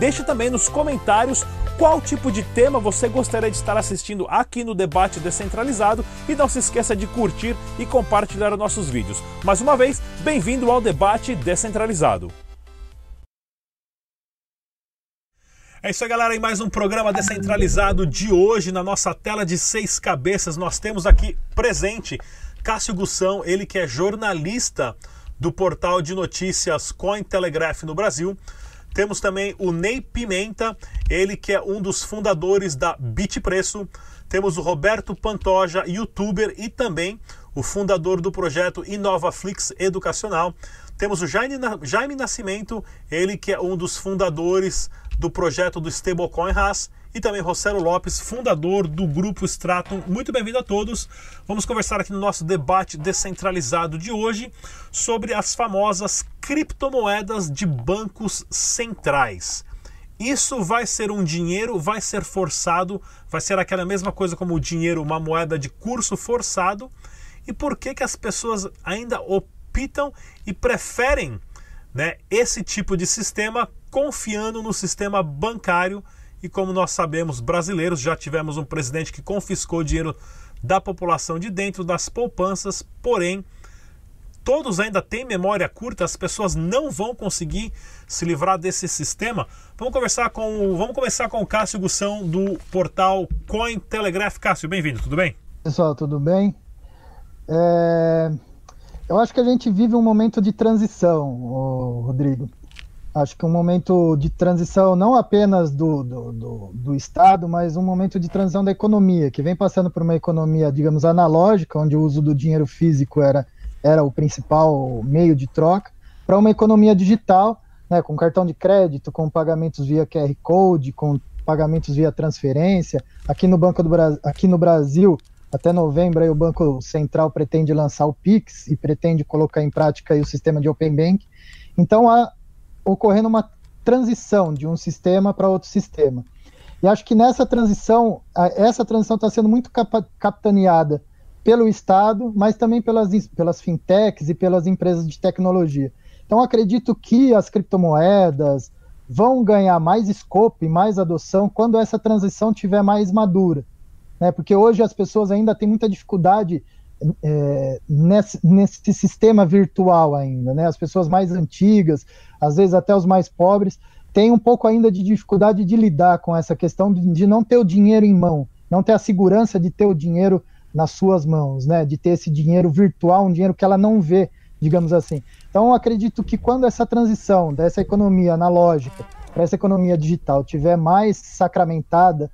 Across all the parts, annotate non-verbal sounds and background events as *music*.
Deixe também nos comentários qual tipo de tema você gostaria de estar assistindo aqui no Debate Descentralizado e não se esqueça de curtir e compartilhar nossos vídeos. Mais uma vez, bem-vindo ao Debate Descentralizado. É isso aí, galera. Em mais um programa descentralizado de hoje, na nossa tela de seis cabeças, nós temos aqui presente Cássio Gussão, ele que é jornalista do portal de notícias Cointelegraph no Brasil. Temos também o Ney Pimenta, ele que é um dos fundadores da Bitpreço. Temos o Roberto Pantoja, youtuber e também o fundador do projeto InovaFlix Educacional. Temos o Jaime, Jaime Nascimento, ele que é um dos fundadores do projeto do Stablecoin Haas e também Rossello Lopes, fundador do Grupo Stratum. Muito bem-vindo a todos. Vamos conversar aqui no nosso debate descentralizado de hoje sobre as famosas criptomoedas de bancos centrais. Isso vai ser um dinheiro, vai ser forçado, vai ser aquela mesma coisa como o dinheiro, uma moeda de curso forçado. E por que, que as pessoas ainda optam e preferem né, esse tipo de sistema confiando no sistema bancário? E como nós sabemos, brasileiros, já tivemos um presidente que confiscou dinheiro da população de dentro das poupanças, porém, todos ainda têm memória curta, as pessoas não vão conseguir se livrar desse sistema. Vamos conversar com, vamos começar com o Cássio Gussão do portal Cointelegraph. Cássio, bem-vindo, tudo bem? Pessoal, tudo bem? É... Eu acho que a gente vive um momento de transição, Rodrigo. Acho que um momento de transição não apenas do, do, do, do, Estado, mas um momento de transição da economia, que vem passando por uma economia, digamos, analógica, onde o uso do dinheiro físico era, era o principal meio de troca, para uma economia digital, né, com cartão de crédito, com pagamentos via QR Code, com pagamentos via transferência. Aqui no Banco do Brasil, aqui no Brasil, até novembro, aí, o Banco Central pretende lançar o Pix e pretende colocar em prática aí, o sistema de Open Bank. Então, há ocorrendo uma transição de um sistema para outro sistema. E acho que nessa transição, essa transição está sendo muito capitaneada pelo Estado, mas também pelas, pelas fintechs e pelas empresas de tecnologia. Então, acredito que as criptomoedas vão ganhar mais escopo e mais adoção quando essa transição estiver mais madura. Né? Porque hoje as pessoas ainda têm muita dificuldade é, nesse, nesse, sistema virtual ainda, né? As pessoas mais antigas, às vezes até os mais pobres, têm um pouco ainda de dificuldade de lidar com essa questão de, de não ter o dinheiro em mão, não ter a segurança de ter o dinheiro nas suas mãos, né? De ter esse dinheiro virtual, um dinheiro que ela não vê, digamos assim. Então, acredito que quando essa transição dessa economia analógica para essa economia digital tiver mais sacramentada,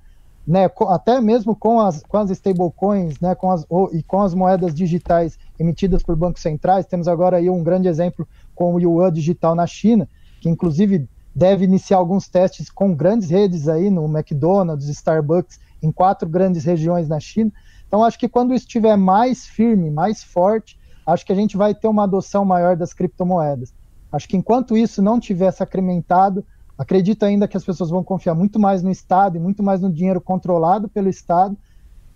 né, até mesmo com as, com as stablecoins né, com as, e com as moedas digitais emitidas por bancos centrais, temos agora aí um grande exemplo com o Yuan digital na China, que inclusive deve iniciar alguns testes com grandes redes aí no McDonald's, Starbucks, em quatro grandes regiões na China. Então acho que quando estiver mais firme, mais forte, acho que a gente vai ter uma adoção maior das criptomoedas. Acho que enquanto isso não tiver sacramentado, Acredito ainda que as pessoas vão confiar muito mais no Estado e muito mais no dinheiro controlado pelo Estado,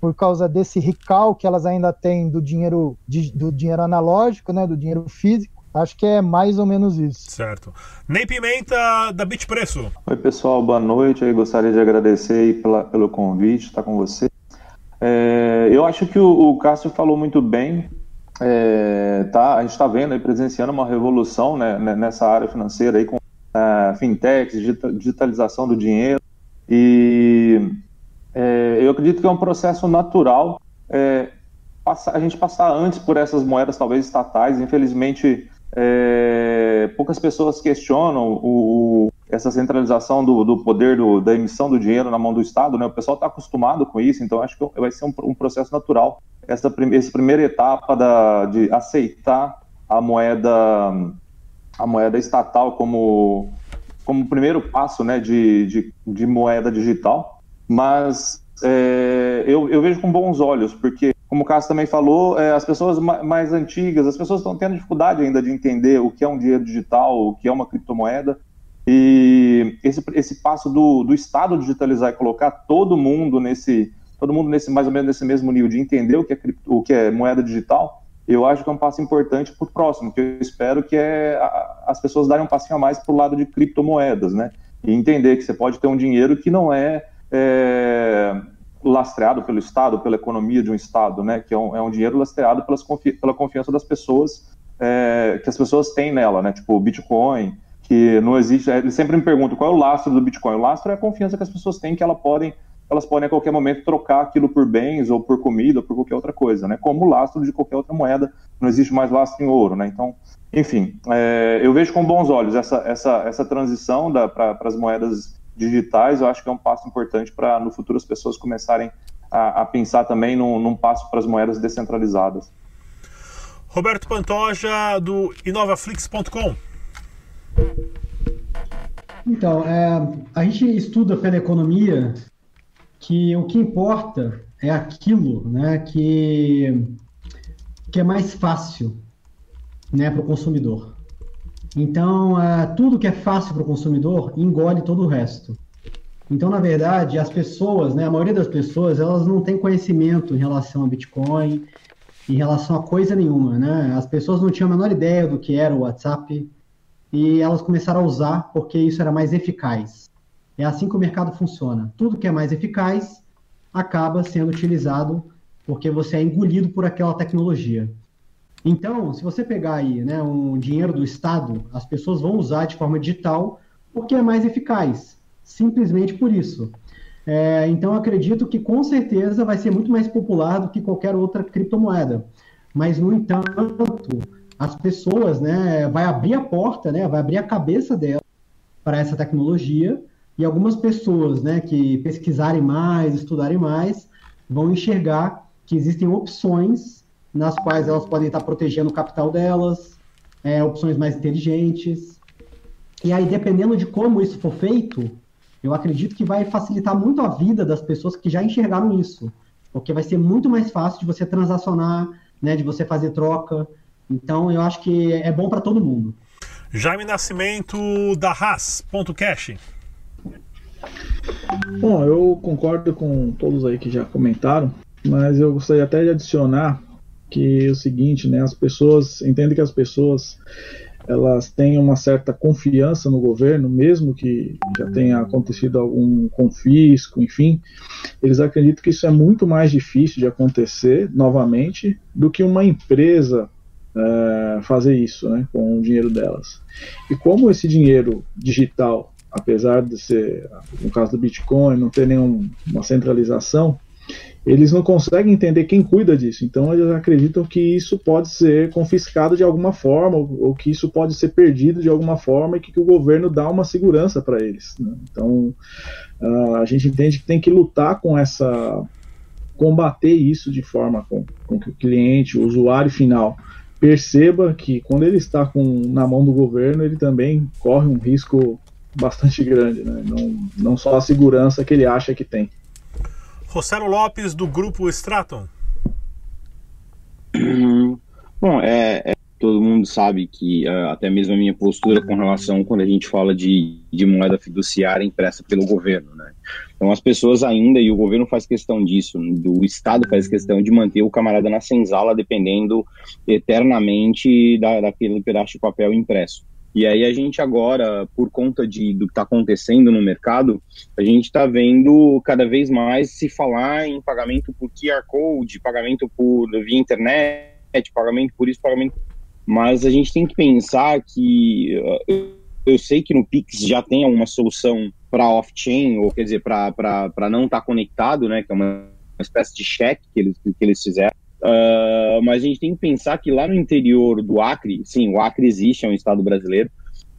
por causa desse recal que elas ainda têm do dinheiro, do dinheiro analógico, né, do dinheiro físico. Acho que é mais ou menos isso. Certo. Ney Pimenta, da Bitpreço. Oi, pessoal, boa noite. Eu gostaria de agradecer pela, pelo convite, estar com você. É, eu acho que o, o Cássio falou muito bem. É, tá, a gente está vendo aí, presenciando uma revolução né, nessa área financeira aí, com fintechs, digitalização do dinheiro. E é, eu acredito que é um processo natural é, a gente passar antes por essas moedas, talvez estatais. Infelizmente, é, poucas pessoas questionam o, o, essa centralização do, do poder do, da emissão do dinheiro na mão do Estado. Né? O pessoal está acostumado com isso, então acho que vai ser um, um processo natural essa, essa primeira etapa da, de aceitar a moeda a moeda estatal como, como primeiro passo né, de, de, de moeda digital, mas é, eu, eu, vejo com bons olhos, porque, como o Cássio também falou, é, as pessoas mais antigas, as pessoas estão tendo dificuldade ainda de entender o que é um dinheiro digital, o que é uma criptomoeda. E esse, esse passo do, do Estado digitalizar e colocar todo mundo nesse, todo mundo nesse mais ou menos nesse mesmo nível de entender o que é, cripto, o que é moeda digital, eu acho que é um passo importante para o próximo, que eu espero que é as pessoas darem um passinho a mais para o lado de criptomoedas, né? E entender que você pode ter um dinheiro que não é, é lastreado pelo Estado, pela economia de um Estado, né? Que é um, é um dinheiro lastreado pelas confi pela confiança das pessoas, é, que as pessoas têm nela, né? Tipo o Bitcoin, que não existe. Eles sempre me perguntam qual é o lastro do Bitcoin. O lastro é a confiança que as pessoas têm que ela podem elas podem a qualquer momento trocar aquilo por bens ou por comida ou por qualquer outra coisa, né? Como o lastro de qualquer outra moeda, não existe mais lastro em ouro, né? Então, enfim, é, eu vejo com bons olhos essa, essa, essa transição para as moedas digitais, eu acho que é um passo importante para no futuro as pessoas começarem a, a pensar também num, num passo para as moedas descentralizadas. Roberto Pantoja, do inovaflix.com. Então, é, a gente estuda pela economia que o que importa é aquilo né, que, que é mais fácil né, para o consumidor. Então, uh, tudo que é fácil para o consumidor engole todo o resto. Então, na verdade, as pessoas, né, a maioria das pessoas, elas não têm conhecimento em relação a Bitcoin, em relação a coisa nenhuma, né? As pessoas não tinham a menor ideia do que era o WhatsApp e elas começaram a usar porque isso era mais eficaz. É assim que o mercado funciona. Tudo que é mais eficaz acaba sendo utilizado porque você é engolido por aquela tecnologia. Então, se você pegar aí né, um dinheiro do Estado, as pessoas vão usar de forma digital porque é mais eficaz. Simplesmente por isso. É, então, acredito que com certeza vai ser muito mais popular do que qualquer outra criptomoeda. Mas, no entanto, as pessoas, né, vai abrir a porta, né, vai abrir a cabeça dela para essa tecnologia e algumas pessoas né, que pesquisarem mais, estudarem mais, vão enxergar que existem opções nas quais elas podem estar protegendo o capital delas, é, opções mais inteligentes. E aí, dependendo de como isso for feito, eu acredito que vai facilitar muito a vida das pessoas que já enxergaram isso. Porque vai ser muito mais fácil de você transacionar, né, de você fazer troca. Então, eu acho que é bom para todo mundo. Jaime Nascimento da Haas.cash. Bom, eu concordo com todos aí que já comentaram, mas eu gostaria até de adicionar que é o seguinte, né, as pessoas entendem que as pessoas elas têm uma certa confiança no governo, mesmo que já tenha acontecido algum confisco, enfim, eles acreditam que isso é muito mais difícil de acontecer novamente do que uma empresa é, fazer isso, né, com o dinheiro delas. E como esse dinheiro digital apesar de ser, no caso do Bitcoin, não ter nenhuma centralização, eles não conseguem entender quem cuida disso. Então eles acreditam que isso pode ser confiscado de alguma forma, ou, ou que isso pode ser perdido de alguma forma e que, que o governo dá uma segurança para eles. Né? Então uh, a gente entende que tem que lutar com essa. combater isso de forma com, com que o cliente, o usuário final, perceba que quando ele está com, na mão do governo, ele também corre um risco bastante grande, né? não, não só a segurança que ele acha que tem. Rossello Lopes, do grupo Straton. *clears throat* Bom, é, é, todo mundo sabe que uh, até mesmo a minha postura com relação quando a gente fala de, de moeda fiduciária impressa pelo governo, né? Então as pessoas ainda, e o governo faz questão disso, do Estado faz questão de manter o camarada na senzala dependendo eternamente da, daquele pedaço de papel impresso. E aí a gente agora, por conta de, do que está acontecendo no mercado, a gente está vendo cada vez mais se falar em pagamento por QR Code, pagamento por via internet, pagamento por isso, pagamento. Mas a gente tem que pensar que eu, eu sei que no Pix já tem alguma solução para off-chain, ou quer dizer, para não estar tá conectado, né? Que é uma, uma espécie de cheque que eles, que eles fizeram. Uh, mas a gente tem que pensar que lá no interior do Acre, sim, o Acre existe, é um estado brasileiro.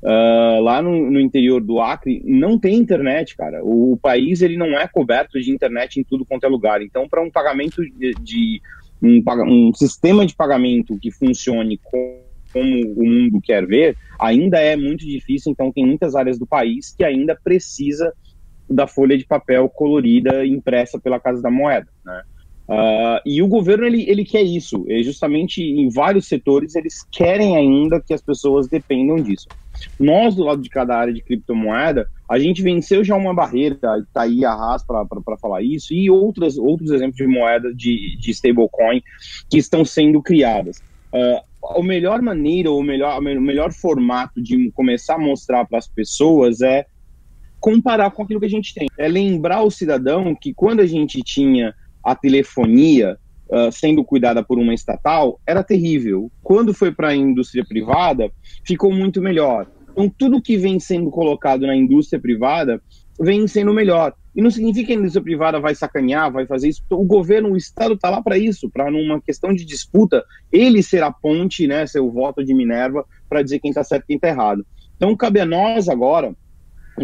Uh, lá no, no, interior do Acre não tem internet, cara. O, o, país ele não é coberto de internet em tudo quanto é lugar. Então, para um pagamento de, de um, um, sistema de pagamento que funcione com, como o mundo quer ver, ainda é muito difícil. Então, tem muitas áreas do país que ainda precisa da folha de papel colorida impressa pela Casa da Moeda, né? Uh, e o governo ele, ele quer isso, é justamente em vários setores eles querem ainda que as pessoas dependam disso. Nós, do lado de cada área de criptomoeda, a gente venceu já uma barreira, está aí a RAS para falar isso, e outras, outros exemplos de moeda de, de stablecoin que estão sendo criadas. Uh, a melhor maneira, ou melhor, o melhor formato de começar a mostrar para as pessoas é comparar com aquilo que a gente tem. É lembrar o cidadão que quando a gente tinha a telefonia uh, sendo cuidada por uma estatal, era terrível. Quando foi para a indústria privada, ficou muito melhor. Então, tudo que vem sendo colocado na indústria privada vem sendo melhor. E não significa que a indústria privada vai sacanear, vai fazer isso. O governo, o Estado está lá para isso, para numa questão de disputa, ele ser a ponte, né, ser o voto de Minerva, para dizer quem está certo e quem está errado. Então, cabe a nós agora,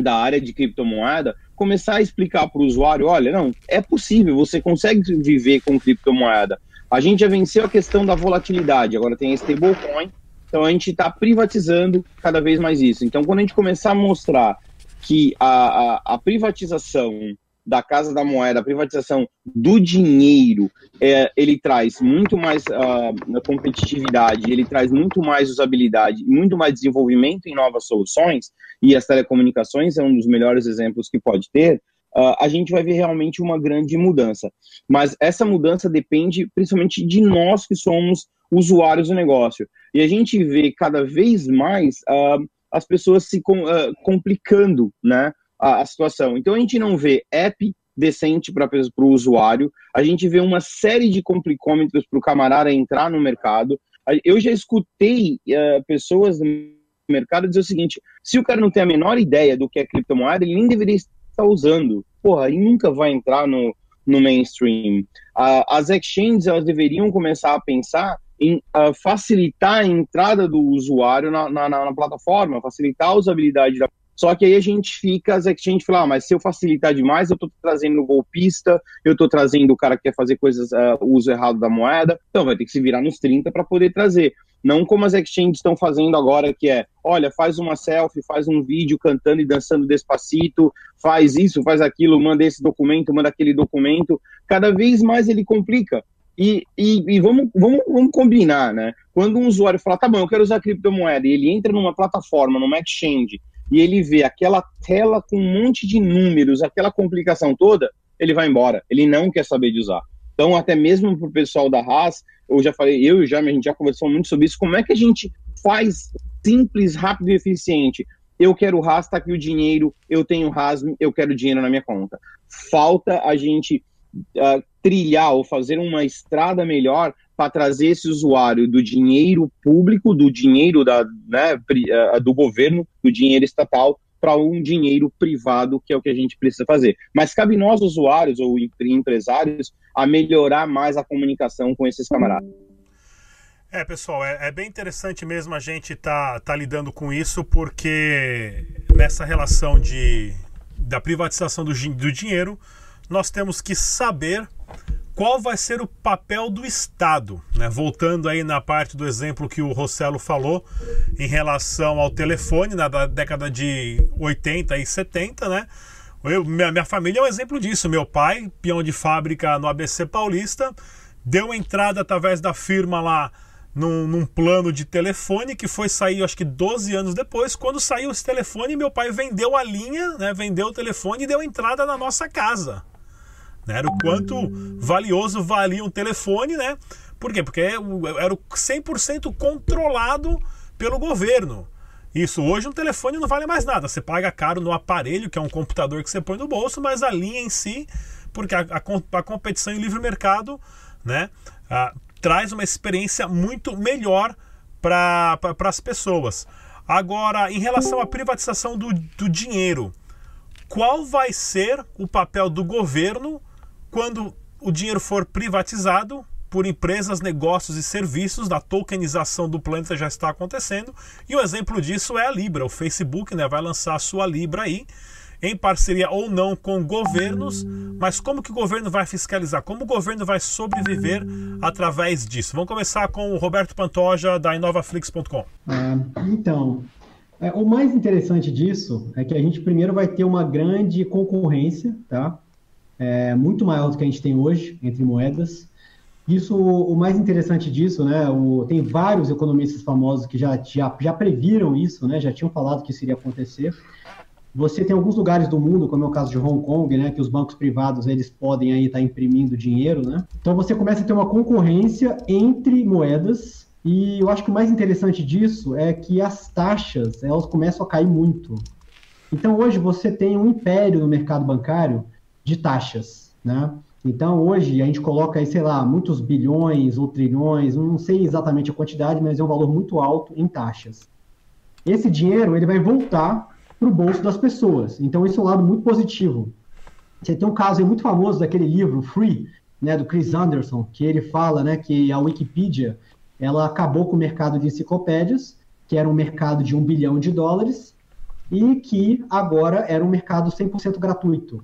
da área de criptomoeda, começar a explicar para o usuário: olha, não, é possível, você consegue viver com criptomoeda. A gente já venceu a questão da volatilidade, agora tem a stablecoin, então a gente está privatizando cada vez mais isso. Então, quando a gente começar a mostrar que a, a, a privatização da Casa da Moeda, a privatização do dinheiro, é, ele traz muito mais uh, competitividade, ele traz muito mais usabilidade, muito mais desenvolvimento em novas soluções, e as telecomunicações é um dos melhores exemplos que pode ter, uh, a gente vai ver realmente uma grande mudança. Mas essa mudança depende principalmente de nós que somos usuários do negócio. E a gente vê cada vez mais uh, as pessoas se com, complicando, né? A, a situação. Então a gente não vê app decente para o usuário, a gente vê uma série de complicômetros para o camarada entrar no mercado. Eu já escutei uh, pessoas no mercado dizer o seguinte: se o cara não tem a menor ideia do que é criptomoeda, ele nem deveria estar usando. Porra, ele nunca vai entrar no, no mainstream. Uh, as exchanges elas deveriam começar a pensar em uh, facilitar a entrada do usuário na, na, na, plataforma, facilitar a usabilidade da só que aí a gente fica, as exchanges falam, ah, mas se eu facilitar demais, eu estou trazendo golpista, eu estou trazendo o cara que quer fazer coisas, uh, uso errado da moeda, então vai ter que se virar nos 30 para poder trazer. Não como as exchanges estão fazendo agora, que é, olha, faz uma selfie, faz um vídeo cantando e dançando despacito, faz isso, faz aquilo, manda esse documento, manda aquele documento. Cada vez mais ele complica. E, e, e, vamos, vamos, vamos combinar, né? Quando um usuário fala, tá bom, eu quero usar criptomoeda, e ele entra numa plataforma, numa exchange, e ele vê aquela tela com um monte de números, aquela complicação toda, ele vai embora. Ele não quer saber de usar. Então, até mesmo para o pessoal da Haas, eu já falei, eu e o Jaime, a gente já conversou muito sobre isso, como é que a gente faz simples, rápido e eficiente? Eu quero Haas, tá aqui o dinheiro, eu tenho Haas, eu quero dinheiro na minha conta. Falta a gente uh, trilhar ou fazer uma estrada melhor para trazer esse usuário do dinheiro público, do dinheiro da, né, eh, do governo, do dinheiro estatal, para um dinheiro privado, que é o que a gente precisa fazer. Mas cabe nós, usuários ou empresários, a melhorar mais a comunicação com esses camaradas. É, pessoal, é, é bem interessante mesmo a gente tá, tá lidando com isso, porque nessa relação de, da privatização do, do dinheiro, nós temos que saber qual vai ser o papel do Estado, né? Voltando aí na parte do exemplo que o Rossello falou em relação ao telefone na década de 80 e 70, né? Eu, minha, minha família é um exemplo disso. Meu pai, peão de fábrica no ABC Paulista, deu entrada através da firma lá num, num, plano de telefone que foi sair, acho que 12 anos depois. Quando saiu esse telefone, meu pai vendeu a linha, né, vendeu o telefone e deu entrada na nossa casa. Né? Era o quanto valioso valia um telefone, né? Por quê? Porque era 100% controlado pelo governo. Isso, hoje um telefone não vale mais nada. Você paga caro no aparelho, que é um computador que você põe no bolso, mas a linha em si, porque a, a, a competição em livre mercado né, a, traz uma experiência muito melhor para pra, as pessoas. Agora, em relação à privatização do, do dinheiro, qual vai ser o papel do governo quando o dinheiro for privatizado por empresas, negócios e serviços, da tokenização do planeta já está acontecendo. E o exemplo disso é a Libra. O Facebook né, vai lançar a sua Libra aí, em parceria ou não com governos, mas como que o governo vai fiscalizar? Como o governo vai sobreviver através disso? Vamos começar com o Roberto Pantoja, da inovaflix.com. Ah, então, É, o mais interessante disso é que a gente primeiro vai ter uma grande concorrência, tá? É, muito maior do que a gente tem hoje entre moedas. Isso, o mais interessante disso, né? O, tem vários economistas famosos que já, já, já previram isso, né? Já tinham falado que isso iria acontecer. Você tem alguns lugares do mundo, como é o caso de Hong Kong, né, que os bancos privados eles podem aí estar tá imprimindo dinheiro, né? Então você começa a ter uma concorrência entre moedas e eu acho que o mais interessante disso é que as taxas elas começam a cair muito. Então hoje você tem um império no mercado bancário de taxas, né? Então hoje a gente coloca aí, sei lá, muitos bilhões ou trilhões, não sei exatamente a quantidade, mas é um valor muito alto em taxas. Esse dinheiro ele vai voltar para o bolso das pessoas. Então, isso é um lado muito positivo. Você tem um caso muito famoso daquele livro, Free, né, do Chris Anderson, que ele fala né, que a Wikipedia ela acabou com o mercado de enciclopédias, que era um mercado de um bilhão de dólares, e que agora era um mercado 100% gratuito.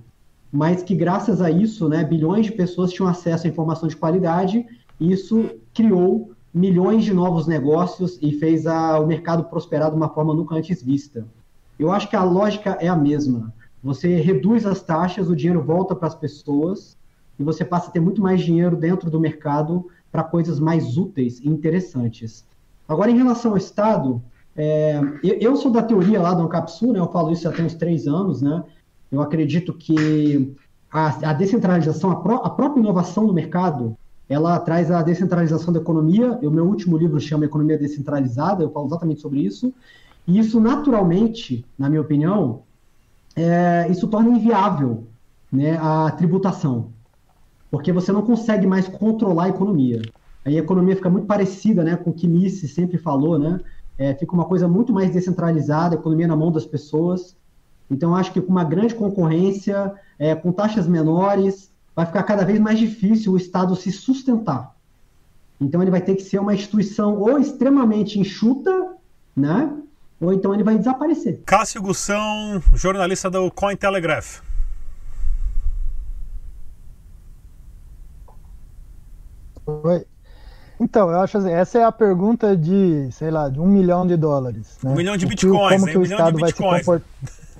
Mas que, graças a isso, né, bilhões de pessoas tinham acesso à informação de qualidade, e isso criou milhões de novos negócios e fez a, o mercado prosperar de uma forma nunca antes vista. Eu acho que a lógica é a mesma. Você reduz as taxas, o dinheiro volta para as pessoas e você passa a ter muito mais dinheiro dentro do mercado para coisas mais úteis e interessantes. Agora, em relação ao Estado, é, eu, sou da teoria lá do Ancapsu, né, eu falo isso já tem uns três anos, né, eu acredito que a, a descentralização, a, pró, a, própria inovação do mercado, ela traz a descentralização da economia, o meu último livro chama Economia Descentralizada, eu falo exatamente sobre isso, e isso, naturalmente, na minha opinião, é, isso torna inviável né, a tributação, porque você não consegue mais controlar a economia. Aí a economia fica muito parecida né, com o que Mises sempre falou, né? É, fica uma coisa muito mais descentralizada, economia na mão das pessoas. Então, acho que com uma grande concorrência, é, com taxas menores, vai ficar cada vez mais difícil o Estado se sustentar. Então, ele vai ter que ser uma instituição ou extremamente enxuta, né? ou então ele vai desaparecer. Cássio Gussão, jornalista do Cointelegraph. Oi. Então, eu acho assim, essa é a pergunta de, sei lá, de um milhão de dólares. Né? Um milhão de bitcoins, como que o um Estado vai se comportar?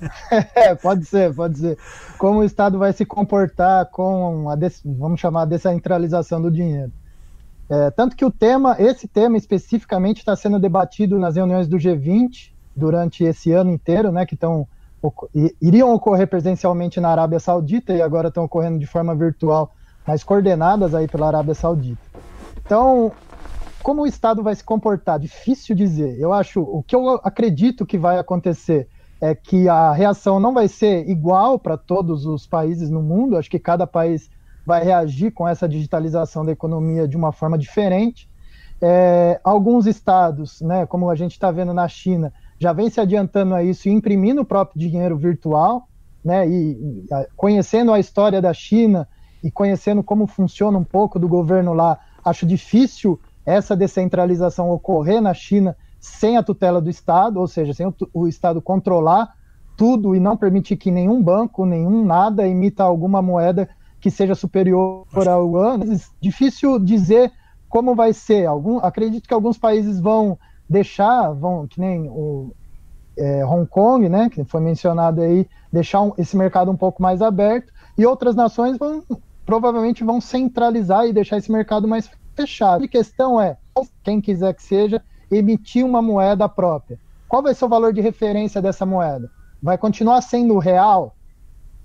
*laughs* é, pode ser, pode ser. Como o Estado vai se comportar com a, vamos chamar, a descentralização do dinheiro. É, tanto que o tema, esse tema especificamente está sendo debatido nas reuniões do G20 durante esse ano inteiro, né, que estão iriam ocorrer presencialmente na Arábia Saudita e agora estão ocorrendo de forma virtual, mas coordenadas aí pela Arábia Saudita. Então, como o Estado vai se comportar? Difícil dizer. Eu acho, o que eu acredito que vai acontecer é que a reação não vai ser igual para todos os países no mundo. Acho que cada país vai reagir com essa digitalização da economia de uma forma diferente. É, alguns estados, né, como a gente está vendo na China, já vem se adiantando a isso e imprimindo o próprio dinheiro virtual, né, e, e conhecendo a história da China e conhecendo como funciona um pouco do governo lá, acho difícil essa descentralização ocorrer na China sem a tutela do Estado, ou seja, sem o, o Estado controlar tudo e não permitir que nenhum banco, nenhum nada emita alguma moeda que seja superior ao yuan. Difícil dizer como vai ser. Algum, acredito que alguns países vão deixar, vão, que nem o é, Hong Kong, né, que foi mencionado aí, deixar um, esse mercado um pouco mais aberto, e outras nações vão provavelmente vão centralizar e deixar esse mercado mais fechado. A questão é, quem quiser que seja, emitir uma moeda própria. Qual vai ser o valor de referência dessa moeda? Vai continuar sendo real?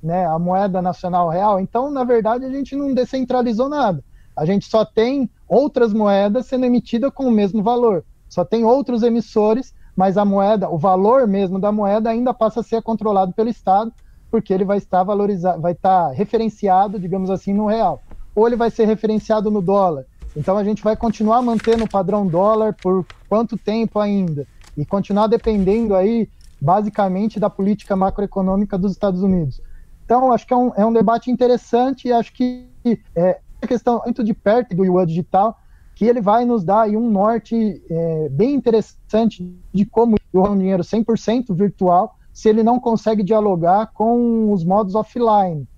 né, a moeda nacional real. Então, na verdade, a gente não descentralizou nada. A gente só tem outras moedas sendo emitidas com o mesmo valor. Só tem outros emissores, mas a moeda, o valor mesmo da moeda ainda passa a ser controlado pelo Estado, porque ele vai estar valorizado, vai estar referenciado, digamos assim, no real. Ou ele vai ser referenciado no dólar. Então a gente vai continuar mantendo o padrão dólar por quanto tempo ainda? E continuar dependendo aí, basicamente, da política macroeconômica dos Estados Unidos. Então, acho que é um, é um debate interessante e acho que é a questão muito de perto do Yuan Digital, que ele vai nos dar aí um norte é, bem interessante de como o um dinheiro 100% virtual se ele não consegue dialogar com os modos offline.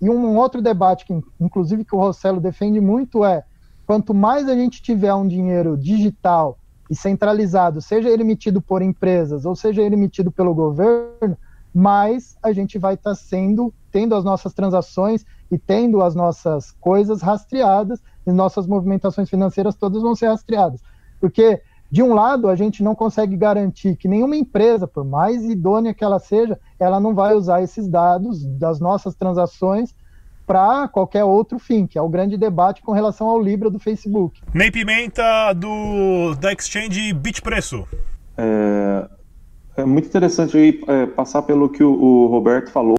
E um outro debate que, inclusive, que o Rossello defende muito é quanto mais a gente tiver um dinheiro digital e centralizado, seja ele emitido por empresas ou seja ele emitido pelo governo, mais a gente vai estar tá sendo, tendo as nossas transações e tendo as nossas coisas rastreadas, e nossas movimentações financeiras todas vão ser rastreadas. Porque, de um lado, a gente não consegue garantir que nenhuma empresa, por mais idônea que ela seja, ela não vai usar esses dados das nossas transações para qualquer outro fim, que é o grande debate com relação ao Libra do Facebook. Ney Pimenta, do, da Exchange Bitpreço. É, é muito interessante aí, é, passar pelo que o, o Roberto falou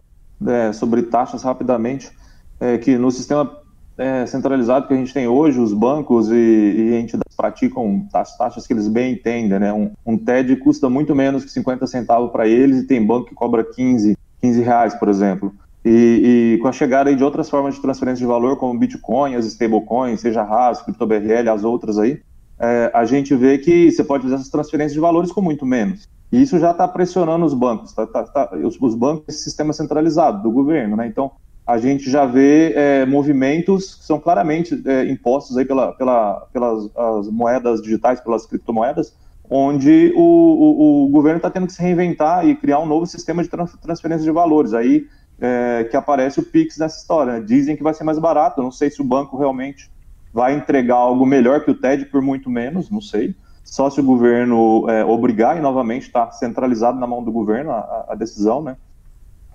é, sobre taxas rapidamente, é, que no sistema é, centralizado que a gente tem hoje, os bancos e, e entidades praticam as taxas que eles bem entendem, né? Um, um TED custa muito menos que 50 centavos para eles e tem banco que cobra 15, 15 reais, por exemplo. E, e, com a chegada de outras formas de transferência de valor, como Bitcoin, as stablecoins, seja RAS, CryptoBRL, as outras aí, é, a gente vê que você pode fazer essas transferências de valores com muito menos. E isso já está pressionando os bancos, tá, tá, tá, os, os, bancos, esse sistema centralizado do governo, né? Então, a gente já vê é, movimentos que são claramente é, impostos aí pela, pela, pelas as moedas digitais, pelas criptomoedas, onde o, o, o governo está tendo que se reinventar e criar um novo sistema de transferência de valores. Aí é, que aparece o Pix nessa história. Dizem que vai ser mais barato, não sei se o banco realmente vai entregar algo melhor que o TED por muito menos, não sei. Só se o governo é, obrigar, e novamente está centralizado na mão do governo a, a, decisão, né?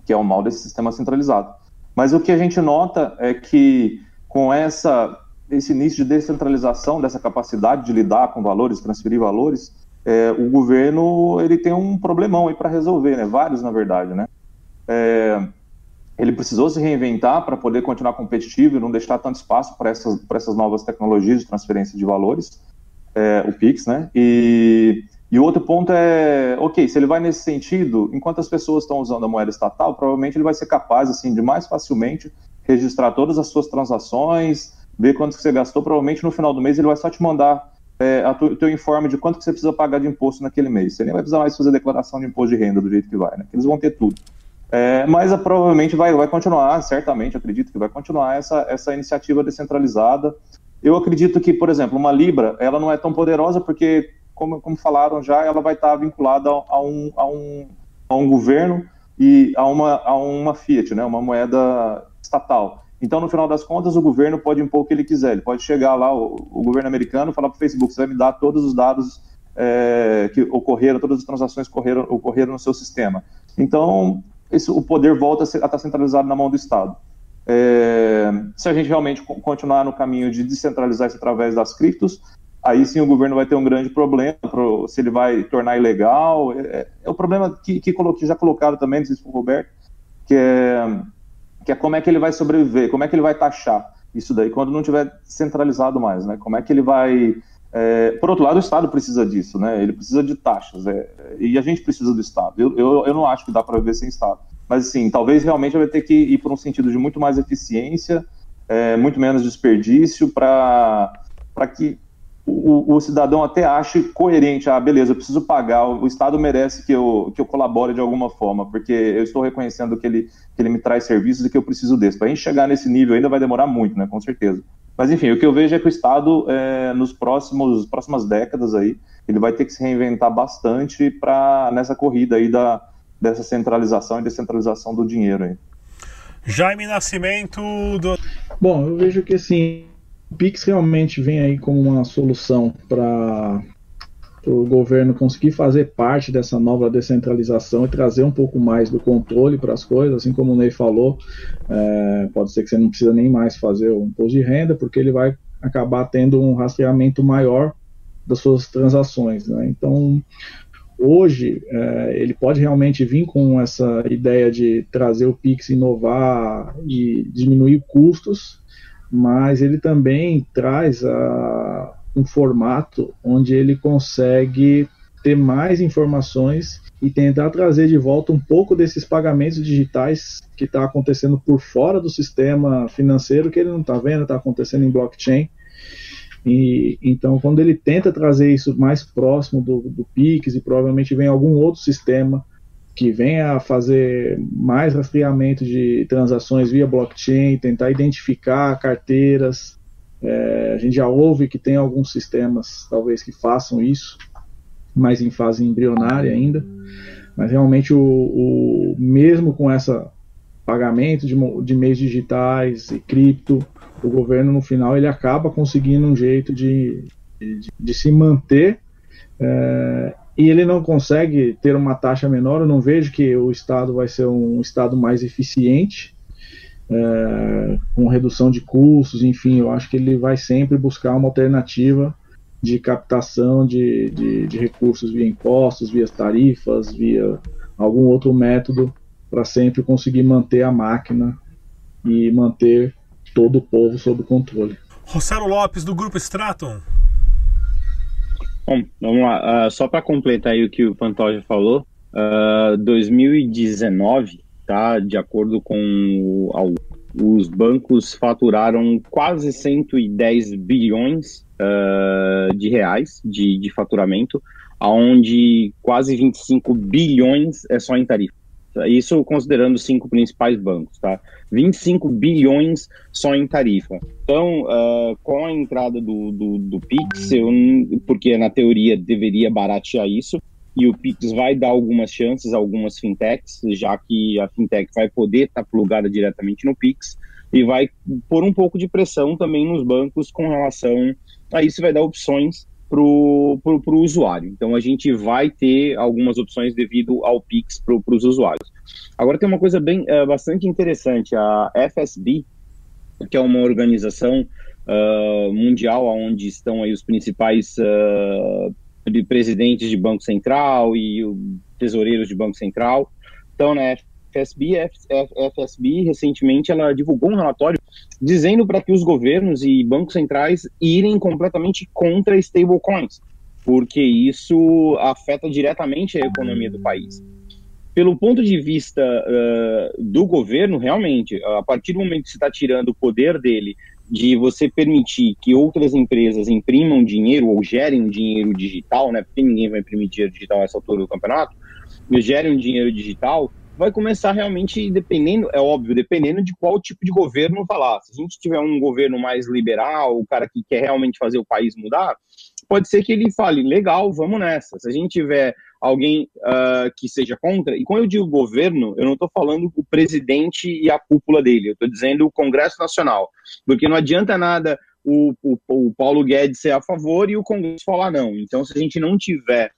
Que é o mal desse sistema centralizado. Mas o que a gente nota é que com essa, esse início de descentralização, dessa capacidade de lidar com valores, transferir valores, é, o governo ele tem um problemão aí para resolver, né? Vários, na verdade, né? É, ele precisou se reinventar para poder continuar competitivo e não deixar tanto espaço para essas, essas novas tecnologias de transferência de valores, é, o PIX, né? E, e o outro ponto é, ok, se ele vai nesse sentido, enquanto as pessoas estão usando a moeda estatal, provavelmente ele vai ser capaz, assim, de mais facilmente registrar todas as suas transações, ver quanto você gastou, provavelmente no final do mês ele vai só te mandar é, o teu informe de quanto que você precisa pagar de imposto naquele mês. Você nem vai precisar mais fazer declaração de imposto de renda do jeito que vai, né? Eles vão ter tudo. É, mas a, provavelmente vai, vai continuar, certamente, acredito que vai continuar essa, essa iniciativa descentralizada. Eu acredito que, por exemplo, uma Libra, ela não é tão poderosa porque, como, como falaram já, ela vai estar vinculada a, a, um, a, um, a um governo e a uma, a uma Fiat, né, uma moeda estatal. Então, no final das contas, o governo pode impor o que ele quiser. Ele pode chegar lá, o, o governo americano, falar para o Facebook: você vai me dar todos os dados é, que ocorreram, todas as transações ocorreram, ocorreram no seu sistema. Então, esse, o poder volta a, estar centralizado na mão do Estado. É, se a gente realmente continuar no caminho de descentralizar isso através das criptos, aí sim o governo vai ter um grande problema, pro, se ele vai tornar ilegal. É, é, é o problema que, que, que já colocaram também, não sei se foi o Roberto, que é, que é como é que ele vai sobreviver, como é que ele vai taxar isso daí quando não tiver centralizado mais, né? Como é que ele vai é, por outro lado, o Estado precisa disso, né? Ele precisa de taxas, é, e a gente precisa do Estado. Eu, eu, eu não acho que dá para viver sem Estado. Mas, assim, talvez realmente vai ter que ir por um sentido de muito mais eficiência, é, muito menos desperdício, para que o, o, cidadão até ache coerente. Ah, beleza, eu preciso pagar, o Estado merece que eu, que eu colabore de alguma forma, porque eu estou reconhecendo que ele, que ele me traz serviços e que eu preciso desse. Para a gente chegar nesse nível ainda vai demorar muito, né? Com certeza. Mas enfim, o que eu vejo é que o Estado, é, nos próximos próximas décadas aí, ele vai ter que se reinventar bastante para nessa corrida aí da, dessa centralização e descentralização do dinheiro aí. Jaime Nascimento do... Bom, eu vejo que assim, o Pix realmente vem aí como uma solução para o governo conseguir fazer parte dessa nova descentralização e trazer um pouco mais do controle para as coisas, assim como o Ney falou, é, pode ser que você não precisa nem mais fazer um imposto de renda, porque ele vai acabar tendo um rastreamento maior das suas transações. Né? Então, hoje, é, ele pode realmente vir com essa ideia de trazer o Pix, inovar e diminuir custos, mas ele também traz a, um formato onde ele consegue ter mais informações e tentar trazer de volta um pouco desses pagamentos digitais que está acontecendo por fora do sistema financeiro que ele não está vendo, está acontecendo em blockchain. E, então, quando ele tenta trazer isso mais próximo do, do Pix e provavelmente vem algum outro sistema que venha a fazer mais rastreamento de transações via blockchain, tentar identificar carteiras, É, a gente já ouve que tem alguns sistemas, talvez, que façam isso, mas em fase embrionária ainda. Mas realmente, o, o mesmo com essa pagamento de, de meios digitais e cripto, o governo no final ele acaba conseguindo um jeito de, de, de se manter é, e ele não consegue ter uma taxa menor. Eu não vejo que o Estado vai ser um Estado mais eficiente, é, com redução de custos, enfim, eu acho que ele vai sempre buscar uma alternativa de captação de, de, de recursos via impostos, via tarifas, via algum outro método para sempre conseguir manter a máquina e manter todo o povo sob controle. Rossello Lopes, do Grupo Stratum. Bom, vamos lá. Uh, só para completar aí o que o Pantoja falou, uh, ah, 2019, tá? De acordo com os bancos faturaram quase 110 bilhões uh, de reais de, de faturamento, aonde quase 25 bilhões é só em tarifa. Isso considerando os cinco principais bancos, tá? 25 bilhões só em tarifa. Então, uh, com a entrada do, do, do Pix, eu, porque na teoria deveria baratear isso, e o Pix vai dar algumas chances a algumas fintechs, já que a fintech vai poder estar tá plugada diretamente no Pix, e vai pôr um pouco de pressão também nos bancos com relação a isso, vai dar opções para o usuário. Então a gente vai ter algumas opções devido ao Pix para os usuários. Agora tem uma coisa bem uh, bastante interessante, a FSB, que é uma organização uh, mundial onde estão aí os principais uh, presidentes de Banco Central e tesoureiros de Banco Central. Então, né, FSB, FSB recentemente ela divulgou um relatório dizendo para que os governos e bancos centrais irem completamente contra stablecoins, porque isso afeta diretamente a economia do país. Pelo ponto de vista uh, do governo, realmente, a partir do momento que você está tirando o poder dele de você permitir que outras empresas imprimam dinheiro ou gerem dinheiro digital, né? Porque ninguém vai imprimir dinheiro digital nessa altura do campeonato, gerem dinheiro digital, vai começar realmente dependendo, é óbvio, dependendo de qual tipo de governo falar. Se a gente tiver um governo mais liberal, o cara que quer realmente fazer o país mudar, pode ser que ele fale, legal, vamos nessa. Se a gente tiver alguém uh, que seja contra, e quando eu digo governo, eu não estou falando o presidente e a cúpula dele, eu estou dizendo o Congresso Nacional, porque não adianta nada o, o, o Paulo Guedes ser a favor e o Congresso falar não. Então, se a gente não tiver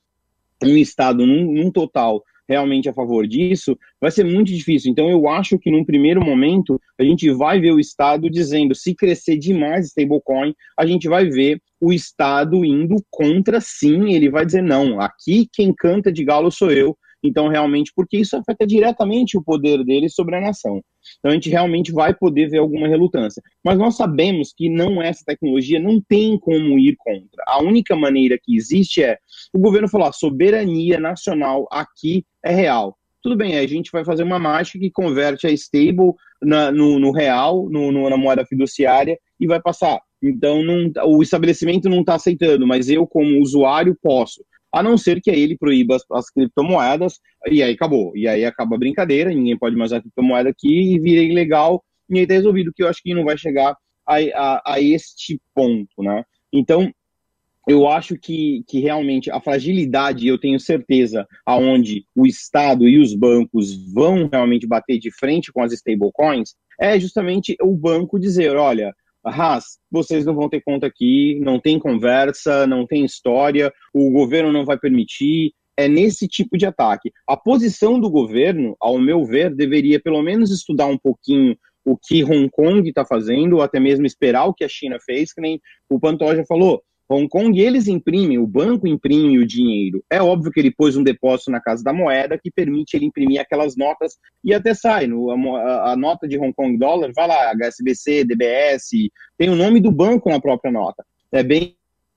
um Estado num, num total realmente a favor disso, vai ser muito difícil. Então, eu acho que num primeiro momento, a gente vai ver o Estado dizendo, se crescer demais stablecoin, a gente vai ver o Estado indo contra sim, ele vai dizer, não, aqui quem canta de galo sou eu, então, realmente, porque isso afeta diretamente o poder dele sobre a nação. Então, a gente realmente vai poder ver alguma relutância. Mas nós sabemos que não essa tecnologia não tem como ir contra. A única maneira que existe é o governo falar: soberania nacional aqui é real. Tudo bem, a gente vai fazer uma mágica que converte a stable na, no, no, real, no, no, na moeda fiduciária e vai passar. Então, não, o estabelecimento não está aceitando, mas eu, como usuário, posso a não ser que aí ele proíba as, as, criptomoedas, e aí acabou. E aí acaba a brincadeira, ninguém pode mais usar criptomoeda aqui e vira ilegal, e aí tá resolvido, que eu acho que não vai chegar a, a, a este ponto, né? Então, eu acho que, que realmente a fragilidade, eu tenho certeza, aonde o Estado e os bancos vão realmente bater de frente com as stablecoins, é justamente o banco dizer, olha, Haas, vocês não vão ter conta aqui, não tem conversa, não tem história, o governo não vai permitir. É nesse tipo de ataque. A posição do governo, ao meu ver, deveria pelo menos estudar um pouquinho o que Hong Kong está fazendo, ou até mesmo esperar o que a China fez, que nem o Pantoja falou. Hong Kong, eles imprimem, o banco imprime o dinheiro. É óbvio que ele pôs um depósito na Casa da Moeda que permite ele imprimir aquelas notas e até sai. No, a, a, nota de Hong Kong dólar, vai lá, HSBC, DBS, tem o nome do banco na própria nota. É bem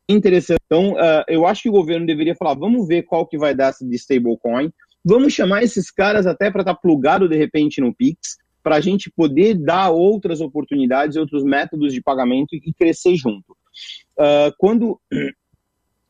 interessante. Então, uh, eu acho que o governo deveria falar, vamos ver qual que vai dar de stablecoin, vamos chamar esses caras até para estar tá plugado de repente no Pix, para a gente poder dar outras oportunidades, outros métodos de pagamento e crescer junto. Uh, quando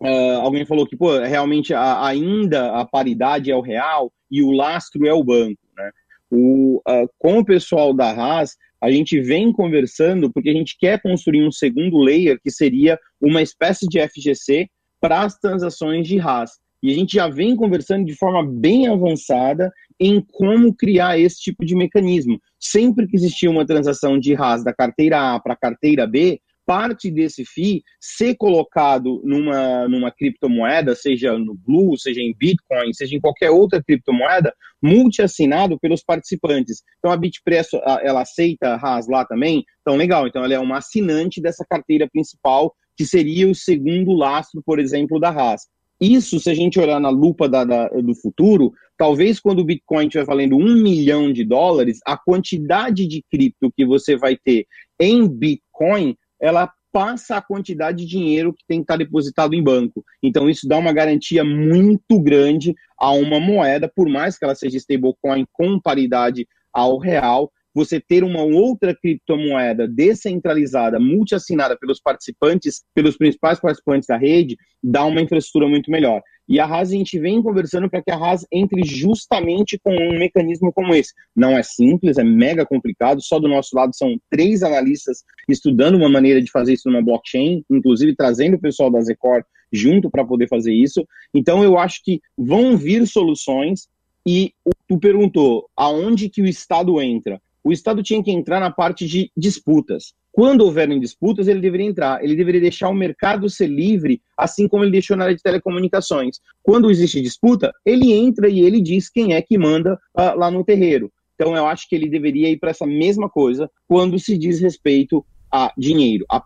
uh, alguém falou que pô, realmente a, ainda a paridade é o real e o lastro é o banco, né? O, uh, com o pessoal da Haas, a gente vem conversando porque a gente quer construir um segundo layer que seria uma espécie de FGC para as transações de RAS. E a gente já vem conversando de forma bem avançada em como criar esse tipo de mecanismo. Sempre que existia uma transação de RAS da carteira A para a carteira B, parte desse FII ser colocado numa, numa criptomoeda, seja no Blue, seja em Bitcoin, seja em qualquer outra criptomoeda, multi-assinado pelos participantes. Então a Bitpresso, ela aceita RAS lá também? Então legal, então ela é uma assinante dessa carteira principal, que seria o segundo lastro, por exemplo, da RAS. Isso, se a gente olhar na lupa da, da, do futuro, talvez quando o Bitcoin estiver valendo um milhão de dólares, a quantidade de cripto que você vai ter em Bitcoin ela passa a quantidade de dinheiro que tem que estar depositado em banco. Então, isso dá uma garantia muito grande a uma moeda, por mais que ela seja stablecoin com paridade ao real, você ter uma outra criptomoeda descentralizada, multiassinada pelos participantes, pelos principais participantes da rede, dá uma infraestrutura muito melhor. E a Haas, a gente vem conversando para que a Haas entre justamente com um mecanismo como esse. Não é simples, é mega complicado. Só do nosso lado são três analistas estudando uma maneira de fazer isso numa blockchain, inclusive trazendo o pessoal da Zecor junto para poder fazer isso. Então, eu acho que vão vir soluções. E tu perguntou aonde que o Estado entra o Estado tinha que entrar na parte de disputas. Quando houverem disputas, ele deveria entrar. Ele deveria deixar o mercado ser livre, assim como ele deixou na área de telecomunicações. Quando existe disputa, ele entra e ele diz quem é que manda uh, lá no terreiro. Então, eu acho que ele deveria ir para essa mesma coisa quando se diz respeito a dinheiro. A,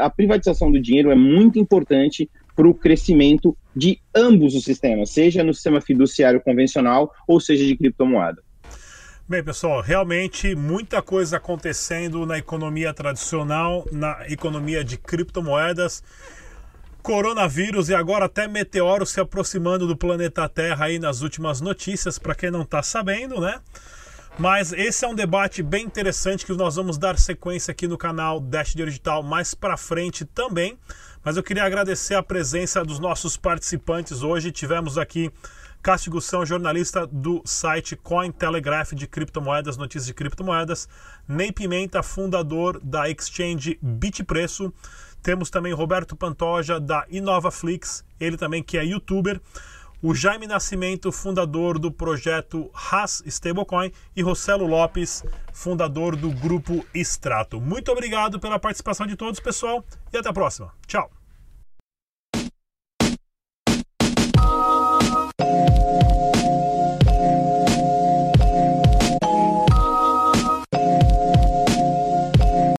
a privatização do dinheiro é muito importante para o crescimento de ambos os sistemas, seja no sistema fiduciário convencional ou seja de criptomoeda. Bem, pessoal, realmente muita coisa acontecendo na economia tradicional, na economia de criptomoedas. Coronavírus e agora até meteoro se aproximando do planeta Terra aí nas últimas notícias, para quem não está sabendo, né? Mas esse é um debate bem interessante que nós vamos dar sequência aqui no canal Dash Digital mais para frente também. Mas eu queria agradecer a presença dos nossos participantes hoje. Tivemos aqui Cássio Gussão, jornalista do site Cointelegraph de criptomoedas, notícias de criptomoedas. Ney Pimenta, fundador da exchange Bitpreço. Temos também Roberto Pantoja, da InovaFlix, ele também que é youtuber. O Jaime Nascimento, fundador do projeto Haas Stablecoin. E Rossello Lopes, fundador do grupo Extrato. Muito obrigado pela participação de todos, pessoal, e até a próxima. Tchau!